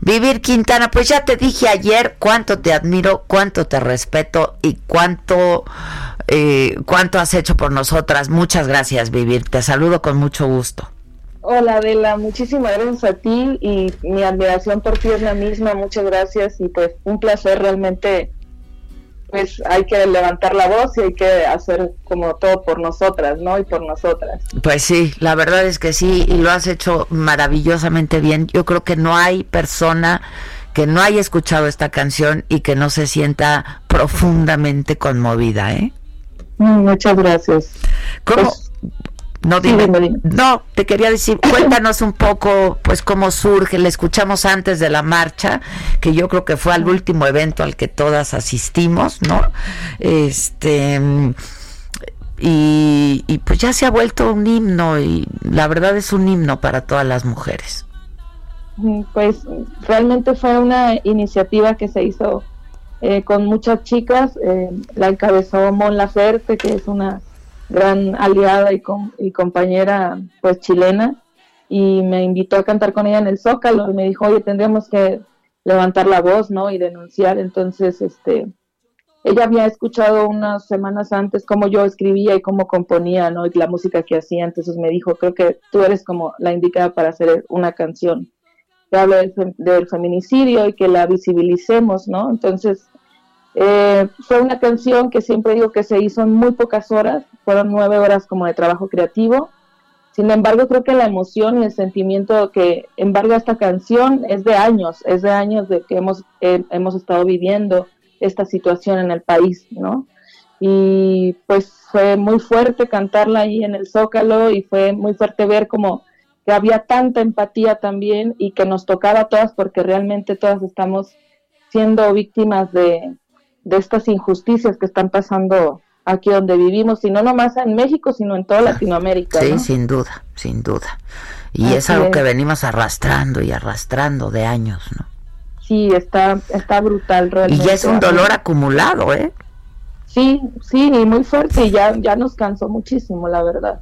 Vivir Quintana, pues ya te dije ayer cuánto te admiro, cuánto te respeto y cuánto, eh, cuánto has hecho por nosotras. Muchas gracias, Vivir. Te saludo con mucho gusto. Hola Adela, muchísimas gracias a ti y mi admiración por ti es la misma. Muchas gracias y pues un placer realmente pues hay que levantar la voz y hay que hacer como todo por nosotras, ¿no? Y por nosotras. Pues sí, la verdad es que sí, y lo has hecho maravillosamente bien. Yo creo que no hay persona que no haya escuchado esta canción y que no se sienta profundamente conmovida, ¿eh? Mm, muchas gracias. ¿Cómo? Pues, no, no, te quería decir, cuéntanos un poco, pues, cómo surge. Le escuchamos antes de la marcha, que yo creo que fue al último evento al que todas asistimos, ¿no? Este. Y, y pues ya se ha vuelto un himno, y la verdad es un himno para todas las mujeres. Pues realmente fue una iniciativa que se hizo eh, con muchas chicas. Eh, la encabezó Mon Laferte, que es una gran aliada y, y compañera pues chilena y me invitó a cantar con ella en el Zócalo y me dijo, oye, tendríamos que levantar la voz, ¿no? Y denunciar. Entonces, este, ella había escuchado unas semanas antes cómo yo escribía y cómo componía, ¿no? Y la música que hacía. Entonces me dijo, creo que tú eres como la indicada para hacer una canción que hable del, del feminicidio y que la visibilicemos, ¿no? Entonces, eh, fue una canción que siempre digo que se hizo en muy pocas horas, fueron nueve horas como de trabajo creativo. Sin embargo, creo que la emoción y el sentimiento que embarga esta canción es de años, es de años de que hemos, eh, hemos estado viviendo esta situación en el país, ¿no? Y pues fue muy fuerte cantarla ahí en el Zócalo y fue muy fuerte ver como que había tanta empatía también y que nos tocaba a todas porque realmente todas estamos siendo víctimas de, de estas injusticias que están pasando aquí donde vivimos, y no nomás en México, sino en toda Latinoamérica. Sí, sin duda, sin duda. Y es algo que venimos arrastrando y arrastrando de años, ¿no? Sí, está, está brutal realmente. Y es un dolor acumulado, ¿eh? Sí, sí, y muy fuerte, y ya, ya nos cansó muchísimo, la verdad.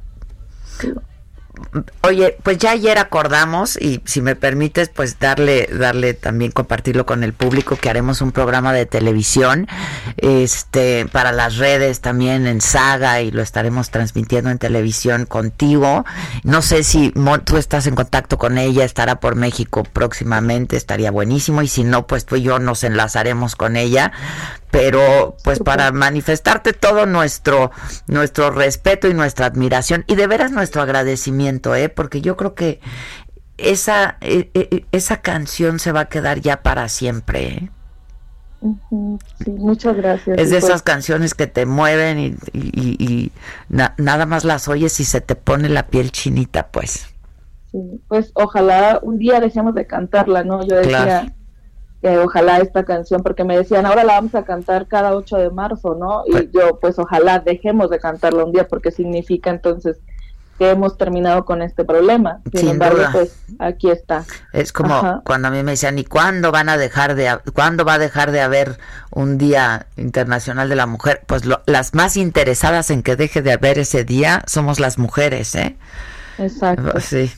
Oye, pues ya ayer acordamos y si me permites, pues darle, darle también compartirlo con el público que haremos un programa de televisión, este, para las redes también en Saga y lo estaremos transmitiendo en televisión contigo. No sé si tú estás en contacto con ella, estará por México próximamente, estaría buenísimo y si no, pues tú y yo nos enlazaremos con ella pero pues para manifestarte todo nuestro nuestro respeto y nuestra admiración y de veras nuestro agradecimiento, eh, porque yo creo que esa e, e, e, esa canción se va a quedar ya para siempre. ¿eh? Sí, muchas gracias. Es de esas pues canciones que te mueven y, y, nada más las oyes y se te pone la piel chinita, pues. Sí, pues ojalá un día dejemos de cantarla, ¿no? Yo decía, ojalá esta canción, porque me decían, ahora la vamos a cantar cada 8 de marzo, ¿no? Y pues yo, pues ojalá dejemos de cantarla un día, porque significa entonces que hemos terminado con este problema. Sin, embargo, pues aquí está. Es como cuando a mí me decían, ¿y cuándo van a dejar de, cuándo va a dejar de haber un Día Internacional de la Mujer? Pues las más interesadas en que deje de haber ese día somos las mujeres, ¿eh? Exacto. Sí.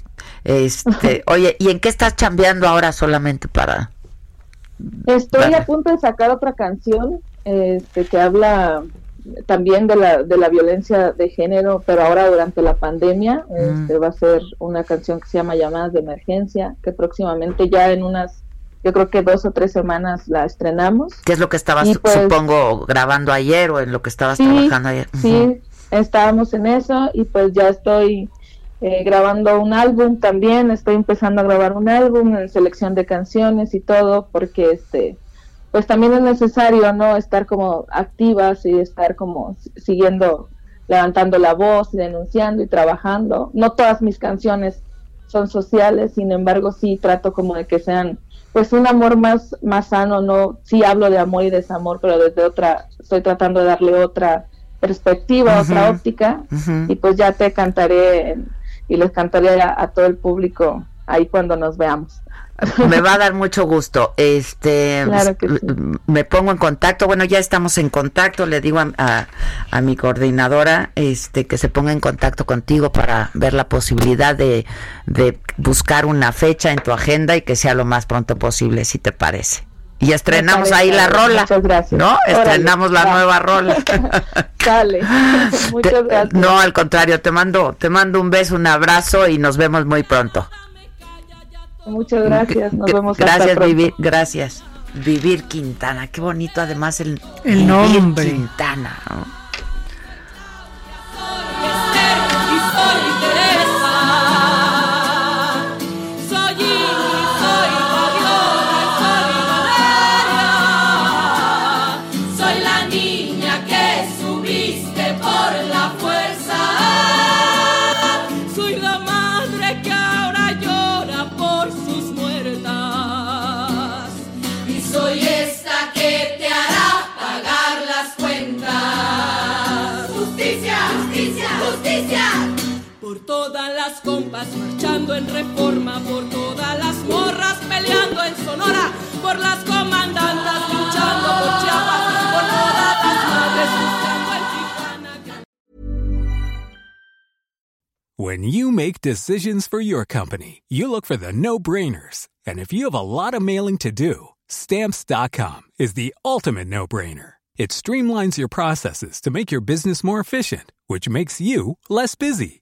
Este, oye, ¿y en qué estás chambeando ahora solamente para Estoy a punto de sacar otra canción este, que habla también de la, de la violencia de género, pero ahora durante la pandemia. Mm. Este, va a ser una canción que se llama Llamadas de Emergencia, que próximamente ya en unas, yo creo que dos o tres semanas la estrenamos. ¿Qué es lo que estabas, pues supongo, grabando ayer o en lo que estabas trabajando ayer? Sí, estábamos en eso y pues ya estoy eh, grabando un álbum también, estoy empezando a grabar un álbum en selección de canciones y todo, porque este, pues también es necesario, ¿no? Estar como activas y estar como siguiendo, levantando la voz, denunciando y trabajando. No todas mis canciones son sociales, sin embargo sí trato como de que sean pues un amor más, más sano, no, sí hablo de amor y desamor, pero desde otra, estoy tratando de darle otra perspectiva, otra óptica, y pues ya te cantaré y les cantaré a, todo el público ahí cuando nos veamos. Me va a dar mucho gusto. Este, me pongo en contacto. Bueno, ya estamos en contacto. Le digo a, a, mi coordinadora, este, que se ponga en contacto contigo para ver la posibilidad de, de buscar una fecha en tu agenda y que sea lo más pronto posible, si te parece. Y estrenamos ahí la rola. Muchas gracias. ¿No? Estrenamos la nueva rola. Dale. Muchas gracias. No, al contrario, te mando, te mando un beso, un abrazo y nos vemos muy pronto. Muchas gracias. Nos vemos Gracias, Vivir. Gracias. Vivir Quintana. Qué bonito además el, el nombre. Quintana. ¿no? Marchando en reforma, por todas las morras peleando en Sonora, por las comandantas luchando por Chiapas, por todas las madres en Tijuana. When you make decisions for your company, you look for the no-brainers. And if you have a lot of mailing to do, stamps.com is the ultimate no-brainer. It streamlines your processes to make your business more efficient, which makes you less busy.